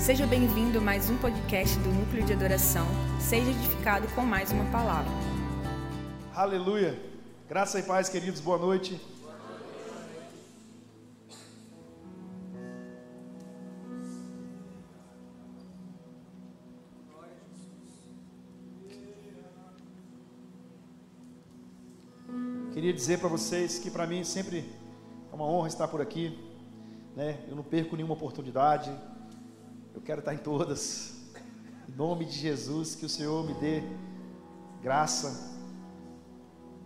Seja bem-vindo a mais um podcast do Núcleo de Adoração. Seja edificado com mais uma palavra. Aleluia. Graça e paz, queridos. Boa noite. Queria dizer para vocês que para mim sempre é uma honra estar por aqui, né? Eu não perco nenhuma oportunidade. Eu quero estar em todas. Em nome de Jesus, que o Senhor me dê graça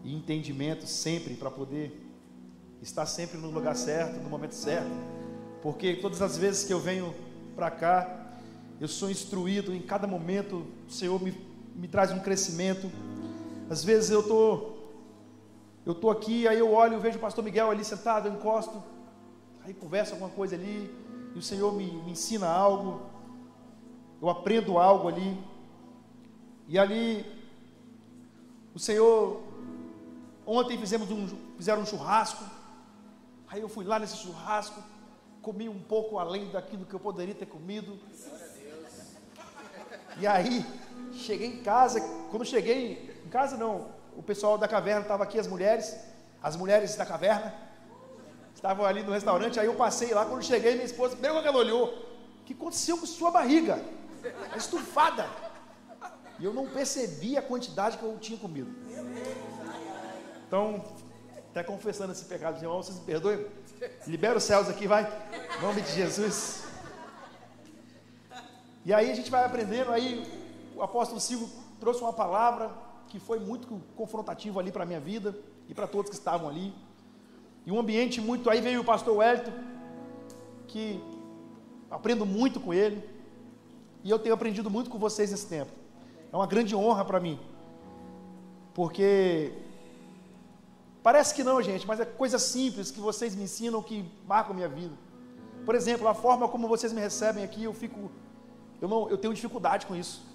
e entendimento sempre para poder estar sempre no lugar certo, no momento certo. Porque todas as vezes que eu venho para cá, eu sou instruído em cada momento, o Senhor me, me traz um crescimento. Às vezes eu estou eu estou aqui, aí eu olho, vejo o pastor Miguel ali sentado, eu encosto, aí conversa alguma coisa ali, e o Senhor me, me ensina algo, eu aprendo algo ali, e ali, o Senhor, ontem fizemos um, fizeram um churrasco, aí eu fui lá nesse churrasco, comi um pouco além daquilo que eu poderia ter comido, e aí, cheguei em casa, quando cheguei, em casa não, o pessoal da caverna estava aqui, as mulheres, as mulheres da caverna, estavam ali no restaurante, aí eu passei lá, quando cheguei, minha esposa, primeiro que ela olhou, o que aconteceu com sua barriga? Tá estufada. E eu não percebi a quantidade que eu tinha comido. Então, até confessando esse pecado, irmão, vocês me perdoem? Libera os céus aqui, vai. Em nome de Jesus. E aí a gente vai aprendendo, aí o apóstolo Silvio trouxe uma palavra que foi muito confrontativo ali para a minha vida e para todos que estavam ali. E um ambiente muito. Aí veio o pastor Wellington, que aprendo muito com ele, e eu tenho aprendido muito com vocês nesse tempo. É uma grande honra para mim, porque parece que não, gente, mas é coisas simples que vocês me ensinam que marcam minha vida. Por exemplo, a forma como vocês me recebem aqui, eu fico, eu não, eu tenho dificuldade com isso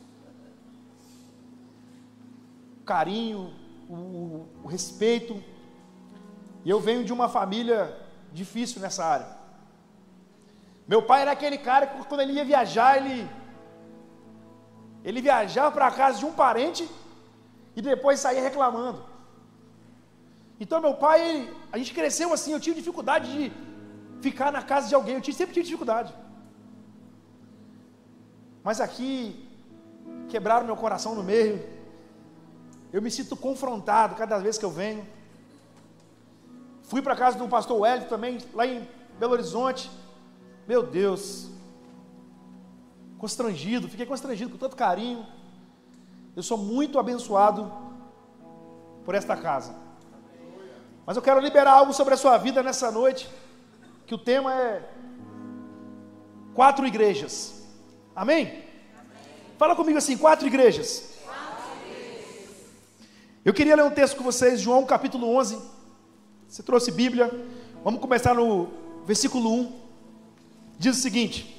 carinho, o, o respeito. E eu venho de uma família difícil nessa área. Meu pai era aquele cara que quando ele ia viajar, ele ele viajava para a casa de um parente e depois saía reclamando. Então meu pai, ele, a gente cresceu assim, eu tive dificuldade de ficar na casa de alguém, eu sempre tive dificuldade. Mas aqui quebraram meu coração no meio, eu me sinto confrontado cada vez que eu venho. Fui para casa do pastor Wellington também, lá em Belo Horizonte. Meu Deus, constrangido, fiquei constrangido com tanto carinho. Eu sou muito abençoado por esta casa. Mas eu quero liberar algo sobre a sua vida nessa noite, que o tema é quatro igrejas. Amém? Amém. Fala comigo assim, quatro igrejas. Eu queria ler um texto com vocês, João capítulo 11. Você trouxe Bíblia? Vamos começar no versículo 1. Diz o seguinte: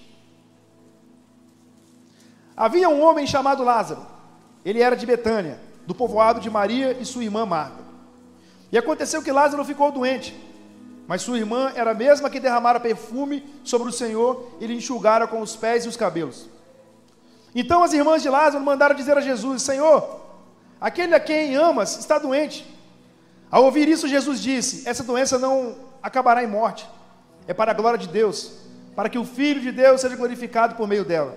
Havia um homem chamado Lázaro. Ele era de Betânia, do povoado de Maria e sua irmã Marta. E aconteceu que Lázaro ficou doente, mas sua irmã era a mesma que derramara perfume sobre o Senhor e lhe enxugara com os pés e os cabelos. Então as irmãs de Lázaro mandaram dizer a Jesus: Senhor, Aquele a quem amas está doente. Ao ouvir isso, Jesus disse: Essa doença não acabará em morte, é para a glória de Deus, para que o Filho de Deus seja glorificado por meio dela.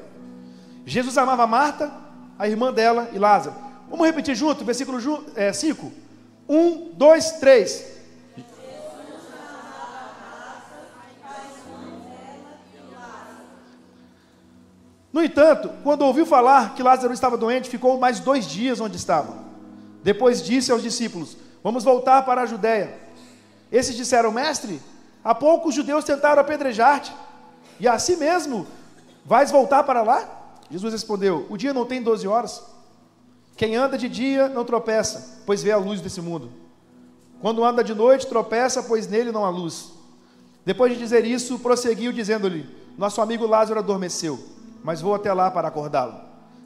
Jesus amava Marta, a irmã dela e Lázaro. Vamos repetir junto, versículo 5. 1, 2, 3. No entanto, quando ouviu falar que Lázaro estava doente, ficou mais dois dias onde estava. Depois disse aos discípulos: Vamos voltar para a Judéia. Esses disseram: Mestre, há pouco os judeus tentaram apedrejar-te, e assim mesmo vais voltar para lá? Jesus respondeu: O dia não tem doze horas. Quem anda de dia não tropeça, pois vê a luz desse mundo. Quando anda de noite, tropeça, pois nele não há luz. Depois de dizer isso, prosseguiu, dizendo-lhe: Nosso amigo Lázaro adormeceu mas vou até lá para acordá-lo.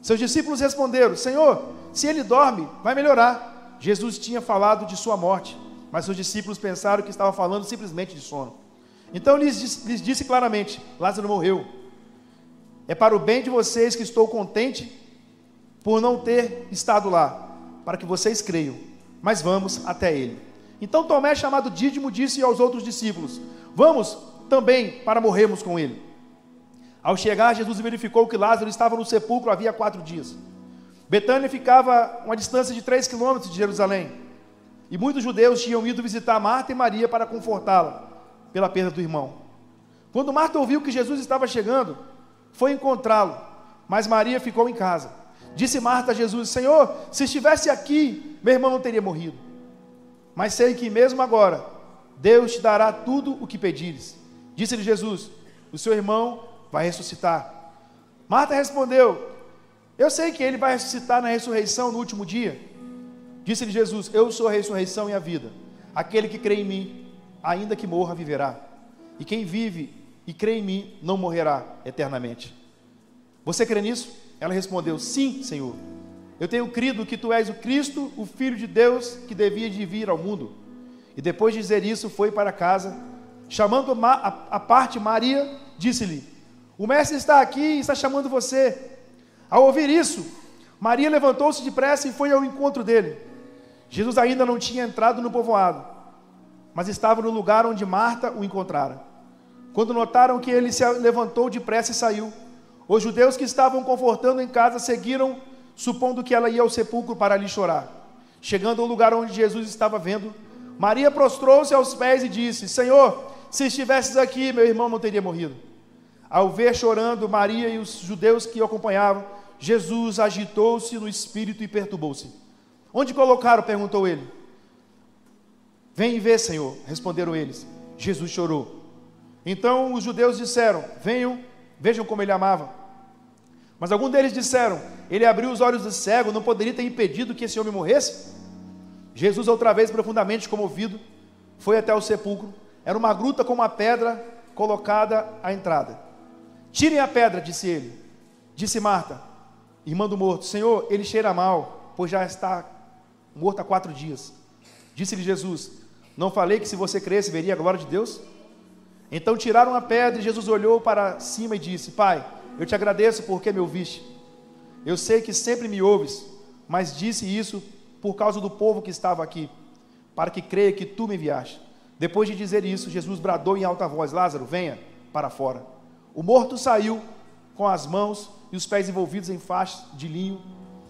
Seus discípulos responderam: Senhor, se ele dorme, vai melhorar. Jesus tinha falado de sua morte, mas seus discípulos pensaram que estava falando simplesmente de sono. Então lhes, lhes disse claramente: Lázaro morreu. É para o bem de vocês que estou contente por não ter estado lá, para que vocês creiam. Mas vamos até ele. Então Tomé, chamado Dídimo, disse aos outros discípulos: Vamos também para morrermos com ele. Ao chegar, Jesus verificou que Lázaro estava no sepulcro havia quatro dias. Betânia ficava a uma distância de três quilômetros de Jerusalém. E muitos judeus tinham ido visitar Marta e Maria para confortá-la pela perda do irmão. Quando Marta ouviu que Jesus estava chegando, foi encontrá-lo, mas Maria ficou em casa. Disse Marta a Jesus: Senhor, se estivesse aqui, meu irmão não teria morrido. Mas sei que mesmo agora, Deus te dará tudo o que pedires. Disse-lhe Jesus: O seu irmão vai ressuscitar. Marta respondeu: Eu sei que ele vai ressuscitar na ressurreição no último dia. Disse-lhe Jesus: Eu sou a ressurreição e a vida. Aquele que crê em mim, ainda que morra, viverá. E quem vive e crê em mim, não morrerá eternamente. Você crê nisso? Ela respondeu: Sim, Senhor. Eu tenho crido que tu és o Cristo, o Filho de Deus, que devia de vir ao mundo. E depois de dizer isso, foi para casa. Chamando a parte Maria, disse-lhe: O mestre está aqui e está chamando você. Ao ouvir isso, Maria levantou-se depressa e foi ao encontro dele. Jesus ainda não tinha entrado no povoado, mas estava no lugar onde Marta o encontrara. Quando notaram que ele se levantou depressa e saiu, os judeus que estavam confortando em casa seguiram, supondo que ela ia ao sepulcro para ali chorar. Chegando ao lugar onde Jesus estava vendo, Maria prostrou-se aos pés e disse: Senhor, se estivesses aqui, meu irmão não teria morrido. Ao ver chorando Maria e os judeus que o acompanhavam, Jesus agitou-se no espírito e perturbou-se. Onde colocaram? perguntou ele. Vem e vê, Senhor, responderam eles. Jesus chorou. Então os judeus disseram: Venham, vejam como ele amava. Mas alguns deles disseram: Ele abriu os olhos do cego, não poderia ter impedido que esse homem morresse? Jesus, outra vez profundamente comovido, foi até o sepulcro. Era uma gruta com uma pedra colocada à entrada. Tirem a pedra, disse ele. Disse Marta, irmã do morto: Senhor, ele cheira mal, pois já está morto há quatro dias. Disse-lhe Jesus: Não falei que se você cresce veria a glória de Deus? Então tiraram a pedra e Jesus olhou para cima e disse: Pai, eu te agradeço porque me ouviste. Eu sei que sempre me ouves, mas disse isso por causa do povo que estava aqui, para que creia que tu me enviaste. Depois de dizer isso, Jesus bradou em alta voz: Lázaro, venha para fora. O morto saiu com as mãos e os pés envolvidos em faixas de linho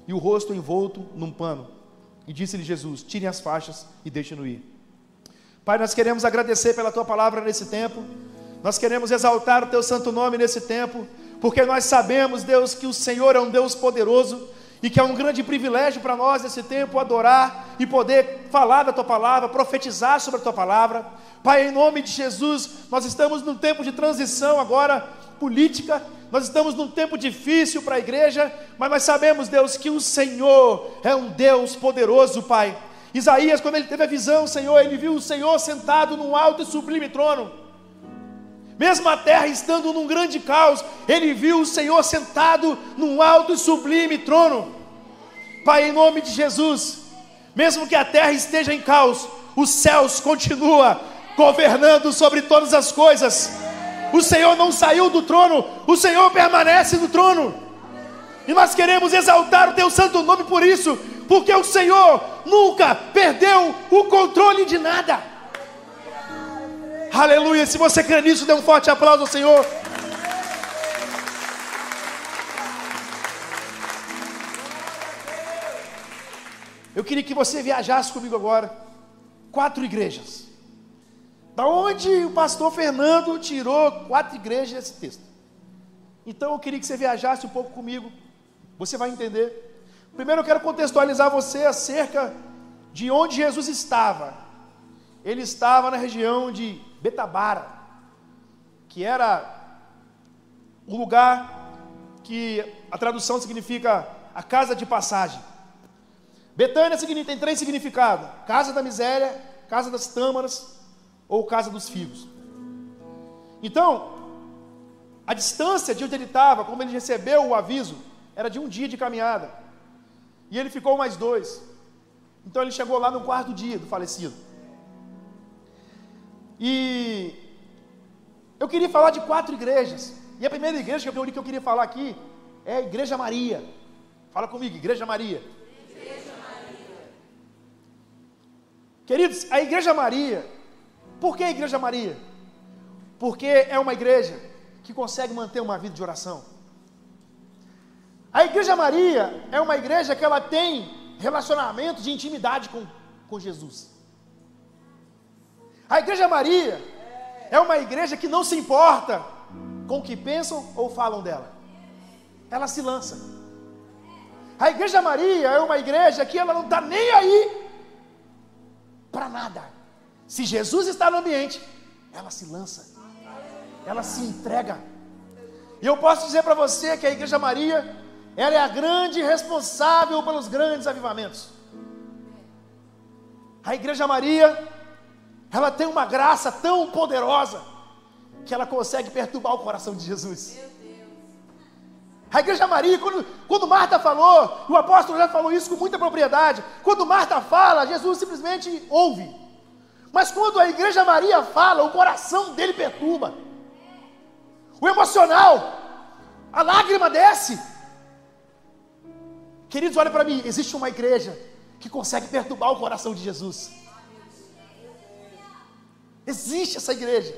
e o rosto envolto num pano. E disse-lhe Jesus: Tirem as faixas e deixem-no ir. Pai, nós queremos agradecer pela tua palavra nesse tempo. Nós queremos exaltar o teu santo nome nesse tempo, porque nós sabemos, Deus, que o Senhor é um Deus poderoso e que é um grande privilégio para nós nesse tempo adorar e poder falar da tua palavra, profetizar sobre a tua palavra. Pai, em nome de Jesus, nós estamos num tempo de transição agora política, nós estamos num tempo difícil para a igreja, mas nós sabemos, Deus, que o Senhor é um Deus poderoso, Pai. Isaías, quando ele teve a visão, Senhor, ele viu o Senhor sentado num alto e sublime trono. Mesmo a terra estando num grande caos, ele viu o Senhor sentado num alto e sublime trono. Pai, em nome de Jesus, mesmo que a terra esteja em caos, os céus continua governando sobre todas as coisas. O Senhor não saiu do trono, o Senhor permanece no trono. E nós queremos exaltar o teu santo nome por isso, porque o Senhor nunca perdeu o controle de nada. Aleluia. Se você crê nisso, dê um forte aplauso ao Senhor. Eu queria que você viajasse comigo agora. Quatro igrejas. Da onde o pastor Fernando tirou quatro igrejas desse texto? Então eu queria que você viajasse um pouco comigo. Você vai entender. Primeiro eu quero contextualizar você acerca de onde Jesus estava. Ele estava na região de Betabara, que era o lugar que a tradução significa a casa de passagem. Betânia tem três significados: casa da miséria, casa das tâmaras ou casa dos figos. Então, a distância de onde ele estava, como ele recebeu o aviso, era de um dia de caminhada. E ele ficou mais dois. Então ele chegou lá no quarto dia do falecido. E Eu queria falar de quatro igrejas. E a primeira igreja que eu, que eu queria falar aqui é a Igreja Maria. Fala comigo, Igreja Maria. Igreja Maria. Queridos, a Igreja Maria, por que a Igreja Maria? Porque é uma igreja que consegue manter uma vida de oração. A Igreja Maria é uma igreja que ela tem relacionamento de intimidade com, com Jesus. A Igreja Maria é uma igreja que não se importa com o que pensam ou falam dela. Ela se lança. A Igreja Maria é uma igreja que ela não está nem aí para nada. Se Jesus está no ambiente, ela se lança. Ela se entrega. E eu posso dizer para você que a Igreja Maria, ela é a grande responsável pelos grandes avivamentos. A Igreja Maria ela tem uma graça tão poderosa que ela consegue perturbar o coração de Jesus. A igreja Maria, quando, quando Marta falou, o apóstolo já falou isso com muita propriedade. Quando Marta fala, Jesus simplesmente ouve. Mas quando a igreja Maria fala, o coração dele perturba. O emocional, a lágrima desce. Queridos, olha para mim, existe uma igreja que consegue perturbar o coração de Jesus. Existe essa igreja.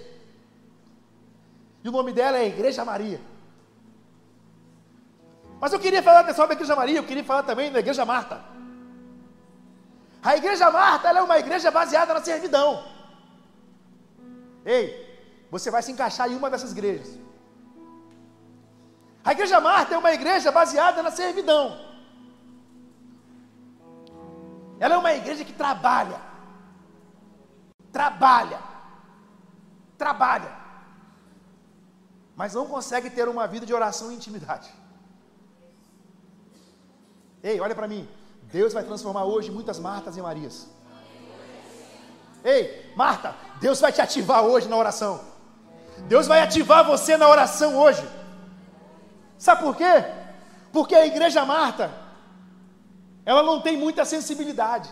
E o nome dela é Igreja Maria. Mas eu queria falar só da Igreja Maria, eu queria falar também da Igreja Marta. A Igreja Marta é uma igreja baseada na servidão. Ei, você vai se encaixar em uma dessas igrejas. A Igreja Marta é uma igreja baseada na servidão. Ela é uma igreja que trabalha. Trabalha trabalha, mas não consegue ter uma vida de oração e intimidade. Ei, olha para mim. Deus vai transformar hoje muitas Martas em Marias. Ei, Marta, Deus vai te ativar hoje na oração. Deus vai ativar você na oração hoje. Sabe por quê? Porque a igreja Marta, ela não tem muita sensibilidade.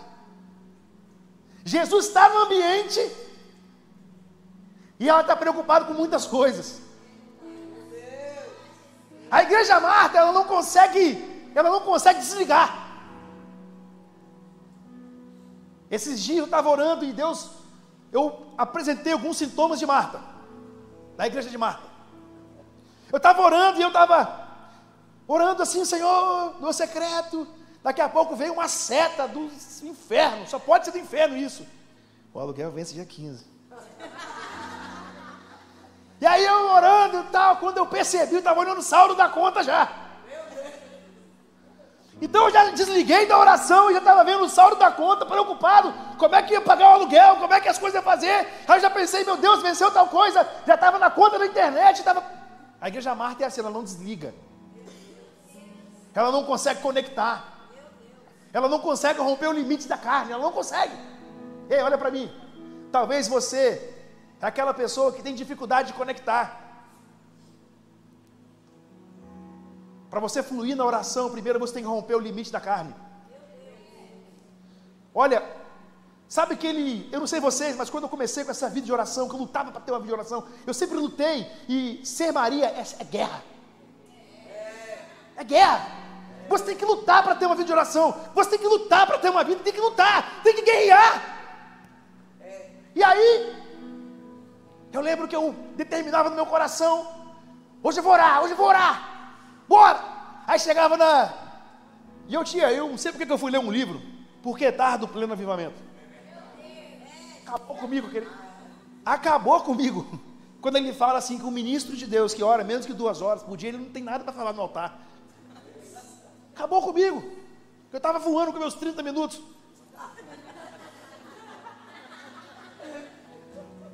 Jesus está no ambiente e ela está preocupada com muitas coisas. A igreja Marta, ela não consegue, ela não consegue desligar. Esses dias eu estava orando e Deus, eu apresentei alguns sintomas de Marta, da igreja de Marta. Eu estava orando e eu estava orando assim, Senhor, no secreto. Daqui a pouco veio uma seta do inferno, só pode ser do inferno isso. O aluguel vence dia 15. E aí eu orando e tal, quando eu percebi, eu estava olhando o saldo da conta já. Então eu já desliguei da oração e já estava vendo o saldo da conta, preocupado, como é que ia pagar o aluguel, como é que as coisas iam fazer. Aí eu já pensei, meu Deus, venceu tal coisa, já estava na conta da internet, estava. A igreja Marta é assim, ela não desliga. Ela não consegue conectar. Ela não consegue romper o limite da carne, ela não consegue. Ei, olha para mim. Talvez você é aquela pessoa que tem dificuldade de conectar. Para você fluir na oração, primeiro você tem que romper o limite da carne. Olha, sabe que ele, eu não sei vocês, mas quando eu comecei com essa vida de oração, que eu lutava para ter uma vida de oração, eu sempre lutei, e ser Maria é, é guerra. É guerra. Você tem que lutar para ter uma vida de oração. Você tem que lutar para ter uma vida, tem que lutar, tem que guerrear. E aí, eu lembro que eu determinava no meu coração: hoje eu vou orar, hoje eu vou orar, bora! Aí chegava na. E eu tinha, eu não sei porque que eu fui ler um livro, porque tarde do pleno avivamento. Acabou comigo, querido. Acabou comigo. Quando ele fala assim que um ministro de Deus que ora menos que duas horas por dia, ele não tem nada para falar no altar. Acabou comigo. Eu estava voando com meus 30 minutos.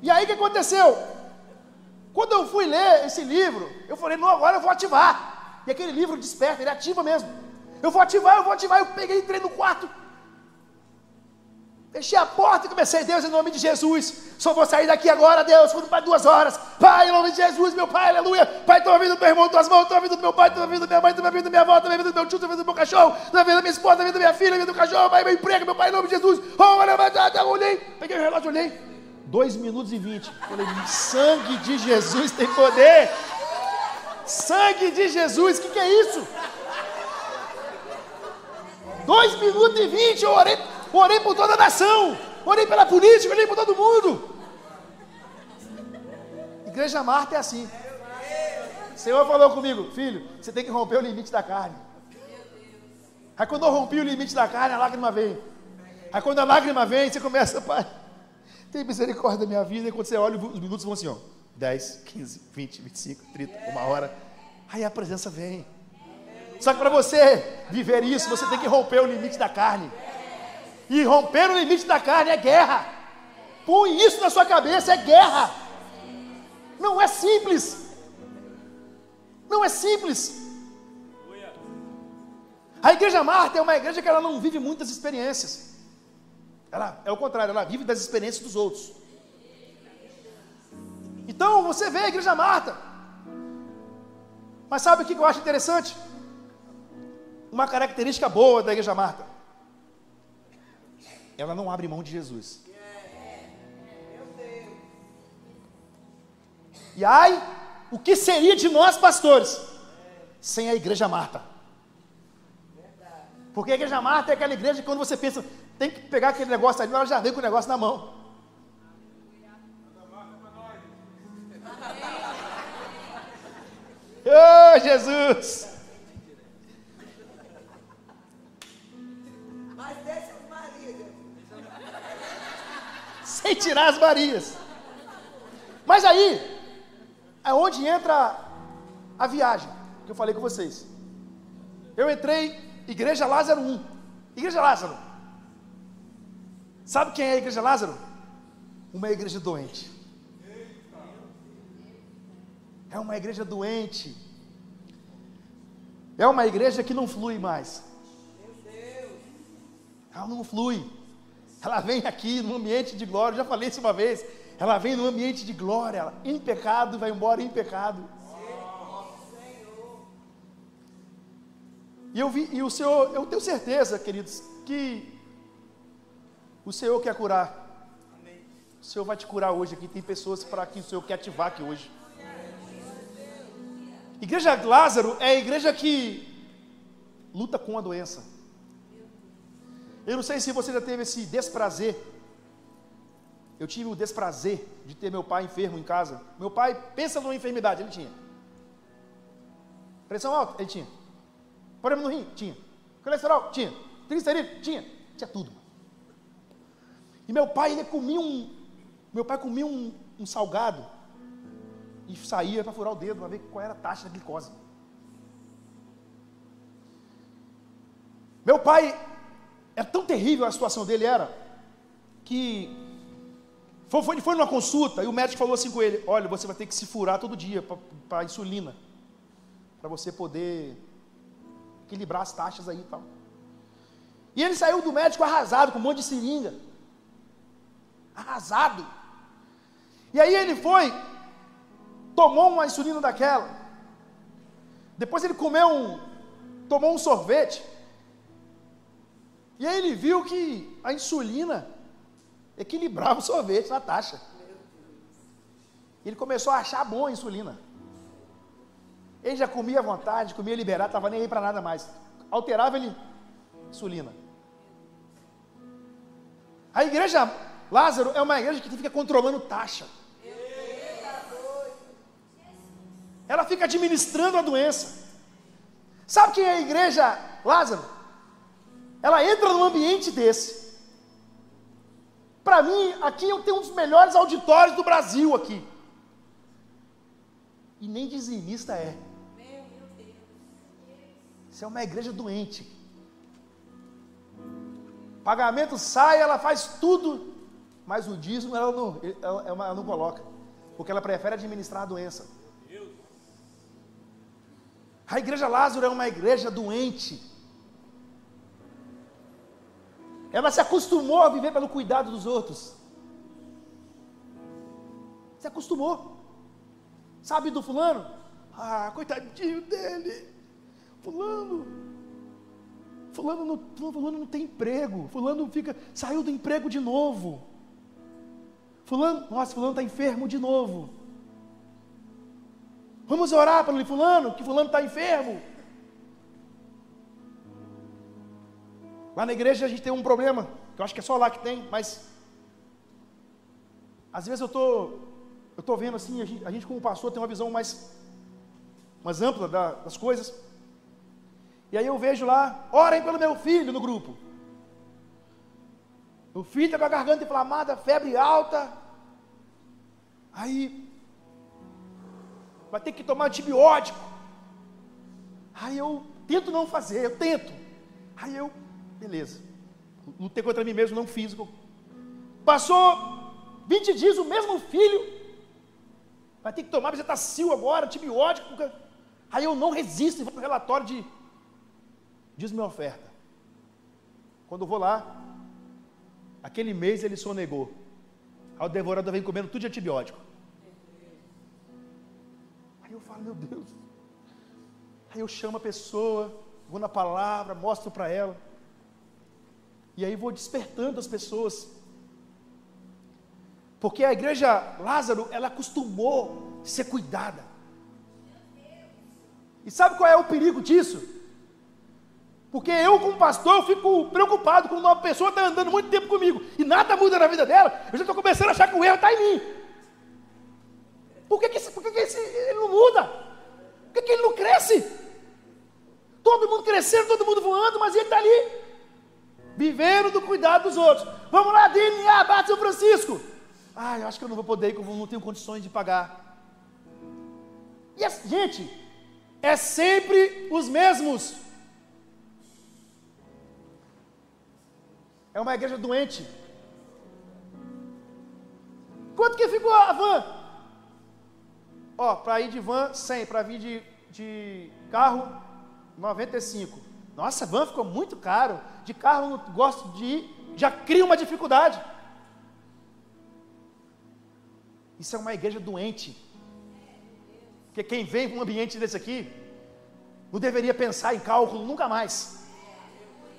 E aí o que aconteceu? Quando eu fui ler esse livro, eu falei, não, agora eu vou ativar. E aquele livro desperta, ele ativa mesmo. Eu vou ativar, eu vou ativar. Eu peguei, entrei no quarto. Fechei a porta e comecei, Deus, em nome de Jesus. Só vou sair daqui agora, Deus, quando vai duas horas. Pai, em nome de Jesus, meu Pai, aleluia. Pai, estou ouvindo do meu irmão, tuas mãos, estou ouvindo do meu pai, estou ouvindo da minha mãe, estou ouvindo minha avó, estou ouvindo do meu tio, estou ouvindo do meu cachorro, estou ouvindo minha esposa, estou ouvindo minha filha, estou ouvindo do cachorro, pai, meu emprego, meu pai, em nome de Jesus. Oh, olhei. Peguei o relógio, olhei. 2 minutos e 20. Falei, sangue de Jesus tem poder. Sangue de Jesus, o que, que é isso? 2 minutos e 20, eu orei, orei por toda a nação, orei pela política, orei por todo mundo. Igreja Marta é assim. O Senhor falou comigo, filho, você tem que romper o limite da carne. Aí quando eu rompi o limite da carne, a lágrima vem. Aí quando a lágrima vem, você começa, pai, tem misericórdia da minha vida. E quando você olha, os minutos vão assim, ó. 10, 15, 20, 25, 30, uma hora. Aí a presença vem. Só que para você viver isso, você tem que romper o limite da carne. E romper o limite da carne é guerra. Põe isso na sua cabeça, é guerra. Não é simples. Não é simples. A igreja Marta é uma igreja que ela não vive muitas experiências. Ela é o contrário, ela vive das experiências dos outros. Então você vê a igreja Marta. Mas sabe o que eu acho interessante? Uma característica boa da igreja Marta. Ela não abre mão de Jesus. E ai, o que seria de nós pastores sem a igreja Marta? Porque a igreja Marta é aquela igreja que quando você pensa, tem que pegar aquele negócio ali, ela já vem com o negócio na mão. Oh, Jesus! Mas deixa as Marias. Sem tirar as Marias. Mas aí, é onde entra a viagem que eu falei com vocês. Eu entrei, Igreja Lázaro 1. Igreja Lázaro. Sabe quem é a Igreja Lázaro? Uma igreja doente. É uma igreja doente. É uma igreja que não flui mais. Ela não flui. Ela vem aqui no ambiente de glória. Eu já falei isso uma vez. Ela vem no ambiente de glória, ela, em pecado, vai embora em pecado. E eu vi, e o Senhor, eu tenho certeza, queridos, que o Senhor quer curar. O Senhor vai te curar hoje aqui. Tem pessoas para que o Senhor quer ativar aqui hoje. Igreja Lázaro é a igreja que luta com a doença. Eu não sei se você já teve esse desprazer eu tive o desprazer de ter meu pai enfermo em casa. Meu pai, pensa numa enfermidade, ele tinha. Pressão alta, ele tinha. Problema no rim, tinha. Colesterol, tinha. Triglicerídeo, tinha. Tinha tudo. E meu pai, ele comia um. Meu pai comia um, um salgado e saía para furar o dedo para ver qual era a taxa da glicose. Meu pai, é tão terrível a situação dele era que foi, foi, foi numa consulta e o médico falou assim com ele: Olha, você vai ter que se furar todo dia para insulina, para você poder equilibrar as taxas aí e tal. E ele saiu do médico arrasado, com um monte de seringa. Arrasado. E aí ele foi, tomou uma insulina daquela. Depois ele comeu um, tomou um sorvete. E aí ele viu que a insulina equilibrava o sorvete na taxa. Ele começou a achar bom a insulina. Ele já comia à vontade, comia liberado, estava nem aí para nada mais. Alterava ele insulina. A igreja Lázaro é uma igreja que fica controlando taxa. Ela fica administrando a doença. Sabe quem é a igreja Lázaro? Ela entra num ambiente desse. Para mim, aqui eu tenho um dos melhores auditórios do Brasil aqui. E nem dizimista é. Isso é uma igreja doente. Pagamento sai, ela faz tudo, mas o dízimo ela não, ela, ela não coloca, porque ela prefere administrar a doença. A igreja Lázaro é uma igreja doente. Ela se acostumou a viver pelo cuidado dos outros. Se acostumou. Sabe do fulano? Ah, coitadinho dele. Fulano. Fulano não, fulano não tem emprego. Fulano fica, saiu do emprego de novo. Fulano, nossa, fulano está enfermo de novo. Vamos orar para fulano, que fulano está enfermo. Lá na igreja a gente tem um problema, que eu acho que é só lá que tem, mas às vezes eu tô, eu tô vendo assim, a gente, a gente como pastor tem uma visão mais, mais ampla da, das coisas. E aí eu vejo lá, orem pelo meu filho no grupo. O filho está com a garganta inflamada, febre alta. Aí vai ter que tomar antibiótico. Aí eu tento não fazer, eu tento. Aí eu, beleza. Lutei contra mim mesmo, não fiz. Passou 20 dias, o mesmo filho vai ter que tomar bezetacil agora, antibiótico. Aí eu não resisto e vou para o relatório de diz minha oferta. Quando eu vou lá, aquele mês ele sonegou. Aí o devorador vem comendo tudo de antibiótico. Eu falo, meu Deus. Aí eu chamo a pessoa, vou na palavra, mostro para ela. E aí vou despertando as pessoas. Porque a igreja Lázaro, ela acostumou ser cuidada. E sabe qual é o perigo disso? Porque eu, como pastor, eu fico preocupado quando uma pessoa está andando muito tempo comigo e nada muda na vida dela, eu já estou começando a achar que o erro está em mim. Por que, que, esse, por que, que esse, ele não muda? Por que, que ele não cresce? Todo mundo crescendo, todo mundo voando, mas ele está ali, vivendo do cuidado dos outros. Vamos lá, DNA, bate São Francisco. Ah, eu acho que eu não vou poder, porque eu não tenho condições de pagar. E, gente, é sempre os mesmos. É uma igreja doente. Quanto que ficou a van? Ó, para ir de van, 100. Para vir de, de carro, 95. Nossa, van ficou muito caro. De carro não gosto de ir. Já cria uma dificuldade. Isso é uma igreja doente. Porque quem vem para um ambiente desse aqui, não deveria pensar em cálculo nunca mais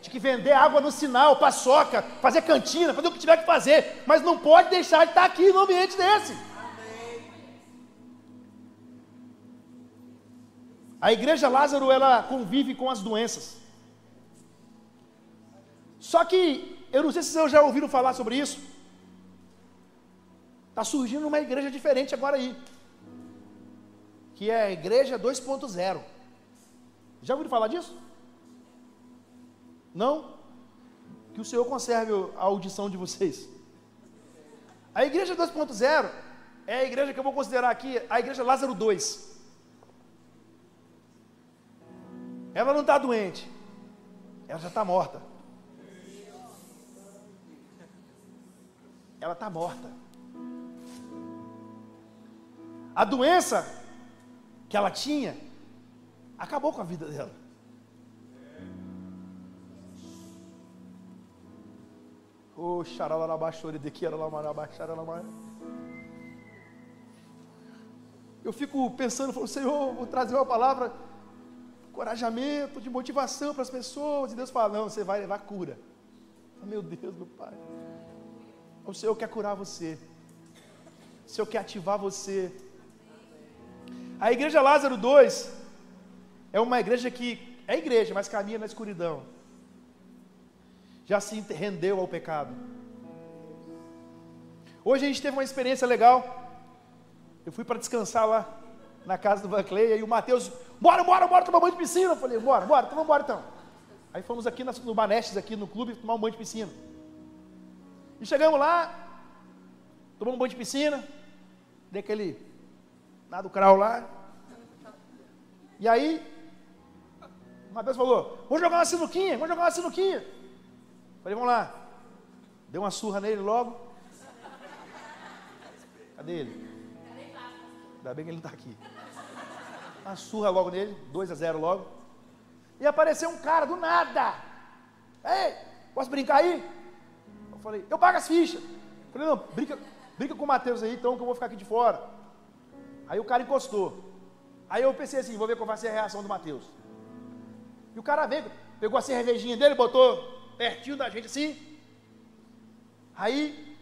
de que vender água no sinal, paçoca, fazer cantina, fazer o que tiver que fazer, mas não pode deixar de estar aqui no ambiente desse. A igreja Lázaro ela convive com as doenças. Só que eu não sei se vocês já ouviram falar sobre isso. Está surgindo uma igreja diferente agora aí. Que é a igreja 2.0. Já ouviram falar disso? Não? Que o Senhor conserve a audição de vocês. A igreja 2.0 é a igreja que eu vou considerar aqui, a igreja Lázaro 2. Ela não está doente, ela já está morta. Ela está morta. A doença que ela tinha acabou com a vida dela. Oh, Eu fico pensando, falo, Senhor, vou trazer uma palavra, encorajamento, de motivação para as pessoas. E Deus fala, não, você vai levar cura. Meu Deus, meu Pai. O Senhor quer curar você. O Senhor quer ativar você. A igreja Lázaro 2 é uma igreja que é igreja, mas caminha na escuridão já se rendeu ao pecado. Hoje a gente teve uma experiência legal. Eu fui para descansar lá na casa do Van Clay, e o Matheus, bora, bora, bora tomar banho de piscina. Eu falei, bora, bora, então vamos embora então. Aí fomos aqui no Banestes, aqui no clube, tomar um banho de piscina. E chegamos lá, tomamos um banho de piscina, dei aquele nada crawl lá. E aí, o Matheus falou, vamos jogar uma sinuquinha, vamos jogar uma sinuquinha. Falei, vamos lá. Deu uma surra nele logo. Cadê ele? Ainda bem que ele não está aqui. Uma surra logo nele, 2 a 0 logo. E apareceu um cara do nada. Ei, posso brincar aí? Eu falei, eu pago as fichas. Eu falei, não, brinca, brinca com o Matheus aí, então que eu vou ficar aqui de fora. Aí o cara encostou. Aí eu pensei assim, vou ver qual vai ser a reação do Matheus. E o cara veio, pegou a cervejinha dele, botou pertinho da gente assim. Aí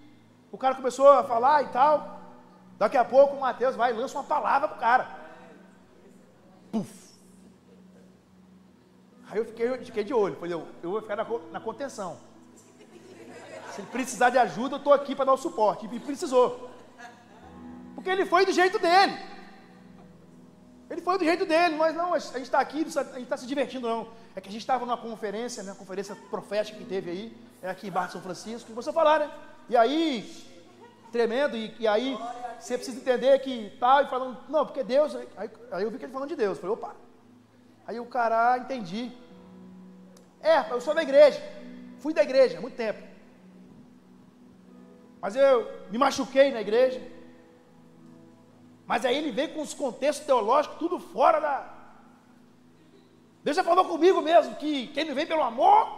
O cara começou a falar e tal. Daqui a pouco o Mateus vai e lança uma palavra pro cara. Puf. Aí eu fiquei, fiquei de olho. Falei, eu, eu vou ficar na, na contenção. Se ele precisar de ajuda, eu estou aqui para dar o suporte. E precisou. Porque ele foi do jeito dele. Ele foi do jeito dele, mas não, a gente está aqui, a gente está se divertindo, não. É que a gente estava numa conferência, né, conferência profética que teve aí, é aqui em Barra de São Francisco, que você falar, né? E aí, tremendo, e, e, aí você precisa entender que tal, e falando, não, porque Deus, aí, aí eu vi que ele falando de Deus, falei, opa. Aí o cara, entendi. É, eu sou da igreja, fui da igreja há muito tempo. Mas eu me machuquei na igreja, mas aí ele vem com os contextos teológicos tudo fora da. Deus já falou comigo mesmo que quem não vem pelo amor,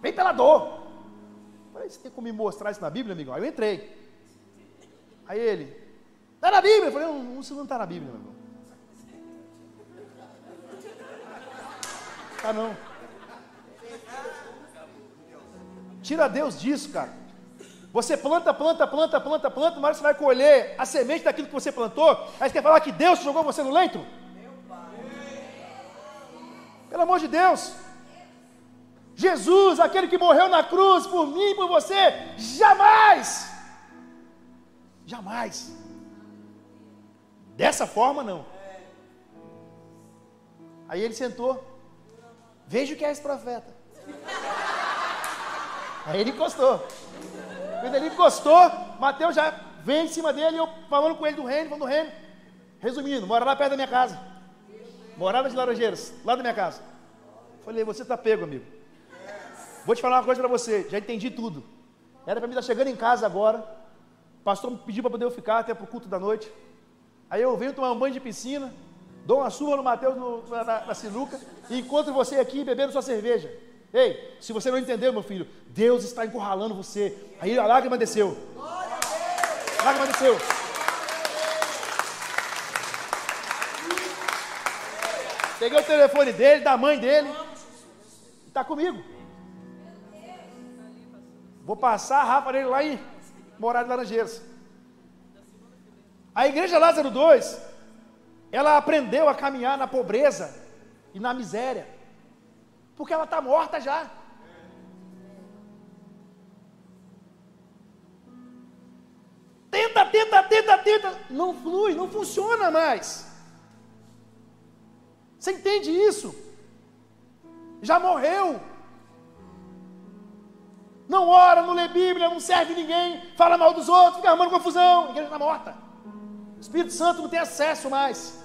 vem pela dor. falei, você tem como me mostrar isso na Bíblia, amigo? Aí eu entrei. Aí ele, está na Bíblia? Eu falei, não, isso não está na Bíblia, meu irmão. Tá não. Tira Deus disso, cara. Você planta, planta, planta, planta, planta, hora você vai colher a semente daquilo que você plantou. Aí você quer falar que Deus jogou você no leito? Pelo amor de Deus. Jesus, aquele que morreu na cruz por mim e por você, jamais, jamais, dessa forma não. Aí ele sentou, veja o que é esse profeta. Aí ele encostou. Quando ele encostou, Mateus já vem em cima dele, eu falando com ele do reino, falando do reino. Resumindo, mora lá perto da minha casa. Morada de Laranjeiras, lá da minha casa. Falei, você está pego, amigo. Vou te falar uma coisa para você, já entendi tudo. Era para mim estar chegando em casa agora. O pastor me pediu para poder eu ficar até para o culto da noite. Aí eu venho tomar um banho de piscina, dou uma surra no Mateus no, na, na sinuca e encontro você aqui bebendo sua cerveja. Ei, se você não entendeu, meu filho, Deus está encurralando você. Aí a lágrima desceu. A lágrima desceu. Peguei o telefone dele, da mãe dele. Está comigo. Vou passar a Rafa dele lá em Morar de Laranjeiras. A igreja Lázaro 2, ela aprendeu a caminhar na pobreza e na miséria porque ela está morta já. Tenta, tenta, tenta, tenta, não flui, não funciona mais. Você entende isso? Já morreu. Não ora, não lê Bíblia, não serve ninguém, fala mal dos outros, fica arrumando confusão. A igreja está morta. O Espírito Santo não tem acesso mais.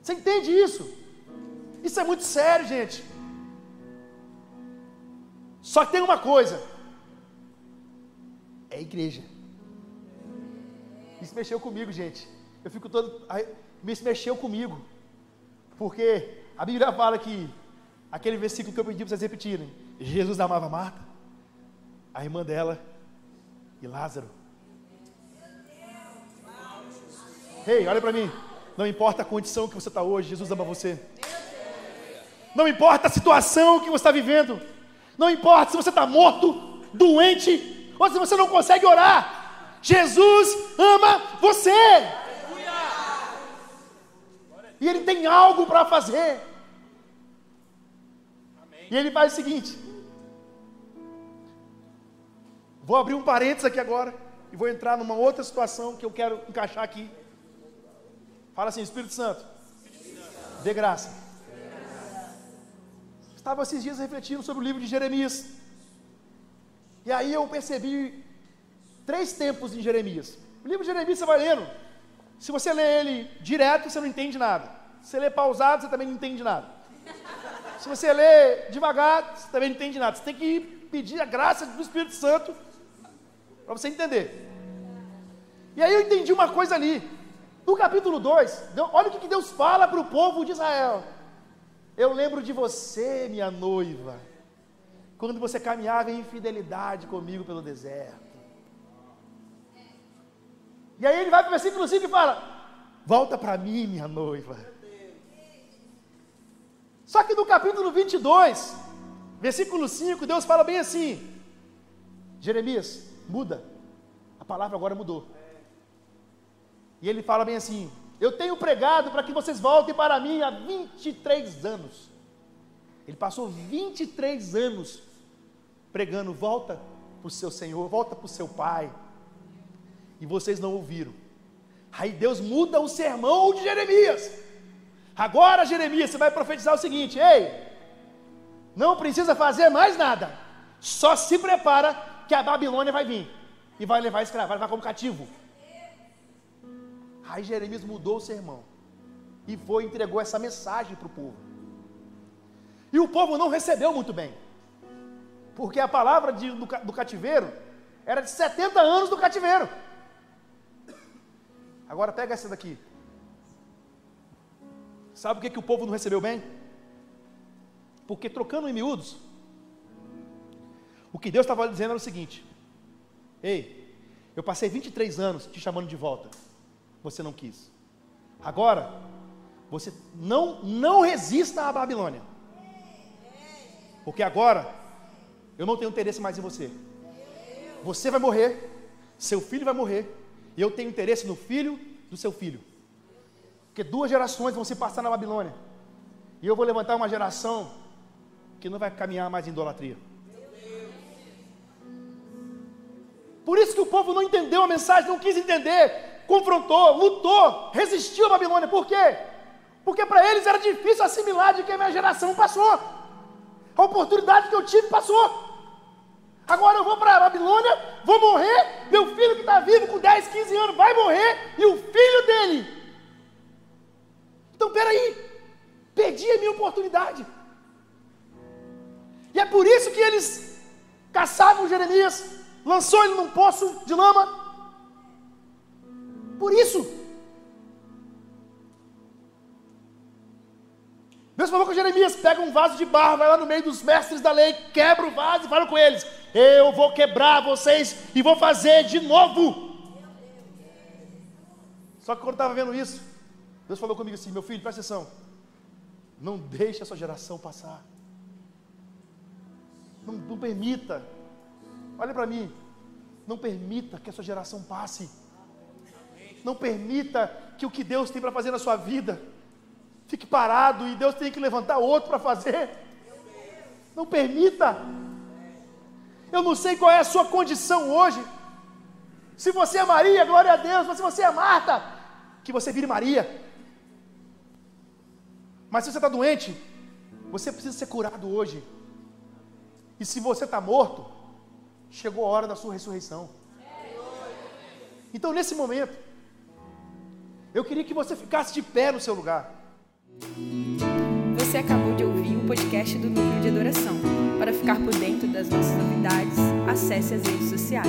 Você entende isso? Isso é muito sério, gente. Só que tem uma coisa: é igreja. Isso mexeu comigo, gente. Eu fico todo. Isso mexeu comigo. Porque a Bíblia fala que aquele versículo que eu pedi para vocês repetirem: Jesus amava Marta, a irmã dela e Lázaro. Ei, hey, olha para mim. Não importa a condição que você está hoje, Jesus ama você. Não importa a situação que você está vivendo. Não importa se você está morto, doente, ou se você não consegue orar. Jesus ama você. E Ele tem algo para fazer. E Ele faz o seguinte. Vou abrir um parênteses aqui agora. E vou entrar numa outra situação que eu quero encaixar aqui. Fala assim, Espírito Santo. Dê graça estava esses dias refletindo sobre o livro de Jeremias. E aí eu percebi três tempos em Jeremias. O livro de Jeremias você vai lendo. Se você lê ele direto, você não entende nada. Se você lê pausado, você também não entende nada. Se você lê devagar, você também não entende nada. Você tem que pedir a graça do Espírito Santo para você entender. E aí eu entendi uma coisa ali. No capítulo 2, olha o que Deus fala para o povo de Israel. Eu lembro de você, minha noiva, quando você caminhava em fidelidade comigo pelo deserto. E aí ele vai para o versículo 5 e fala: Volta para mim, minha noiva. Só que no capítulo 22, versículo 5, Deus fala bem assim: Jeremias, muda. A palavra agora mudou. E ele fala bem assim: Eu tenho pregado para que vocês voltem para mim há 23 anos. Ele passou 23 anos pregando: volta para o seu Senhor, volta para o seu Pai. E vocês não ouviram. Aí Deus muda o sermão de Jeremias. Agora, Jeremias, você vai profetizar o seguinte: Ei, não precisa fazer mais nada, só se prepara que a Babilônia vai vir e vai levar escravo, vai levar como cativo. Aí Jeremias mudou o sermão e foi e entregou essa mensagem para o povo. E o povo não recebeu muito bem, porque a palavra de, do, do cativeiro era de 70 anos do cativeiro. Agora pega essa daqui. Sabe o que, que o povo não recebeu bem? Porque trocando em miúdos, o que Deus estava dizendo era o seguinte: Ei, eu passei 23 anos te chamando de volta, você não quis. Agora, você não, não resista à Babilônia. Porque agora, eu não tenho interesse mais em você. Você vai morrer, seu filho vai morrer, e eu tenho interesse no filho do seu filho. Porque duas gerações vão se passar na Babilônia. E eu vou levantar uma geração que não vai caminhar mais em idolatria. Por isso que o povo não entendeu a mensagem, não quis entender, confrontou, lutou, resistiu à Babilônia. Por quê? Porque para eles era difícil assimilar de que a minha geração passou. A oportunidade que eu tive passou. Agora eu vou para a Babilônia, vou morrer, meu filho que está vivo com 10, 15 anos vai morrer, e o filho dele. Então peraí, perdi a minha oportunidade. E é por isso que eles caçavam Jeremias, lançou ele num poço de lama. Por isso. Deus falou com Jeremias: pega um vaso de barro, vai lá no meio dos mestres da lei, quebra o vaso e fala com eles: Eu vou quebrar vocês e vou fazer de novo. Só que quando estava vendo isso, Deus falou comigo assim: Meu filho, presta atenção, não deixe a sua geração passar. Não, não permita. Olha para mim. Não permita que a sua geração passe. Não permita que o que Deus tem para fazer na sua vida fique parado e Deus tenha que levantar outro para fazer. Não permita. Eu não sei qual é a sua condição hoje. Se você é Maria, glória a Deus. Mas se você é Marta, que você vire Maria. Mas se você está doente, você precisa ser curado hoje. E se você está morto, chegou a hora da sua ressurreição. Então, nesse momento, eu queria que você ficasse de pé no seu lugar. Você acabou de ouvir o podcast do Núcleo de Adoração. Para ficar por dentro das nossas novidades, acesse as redes sociais.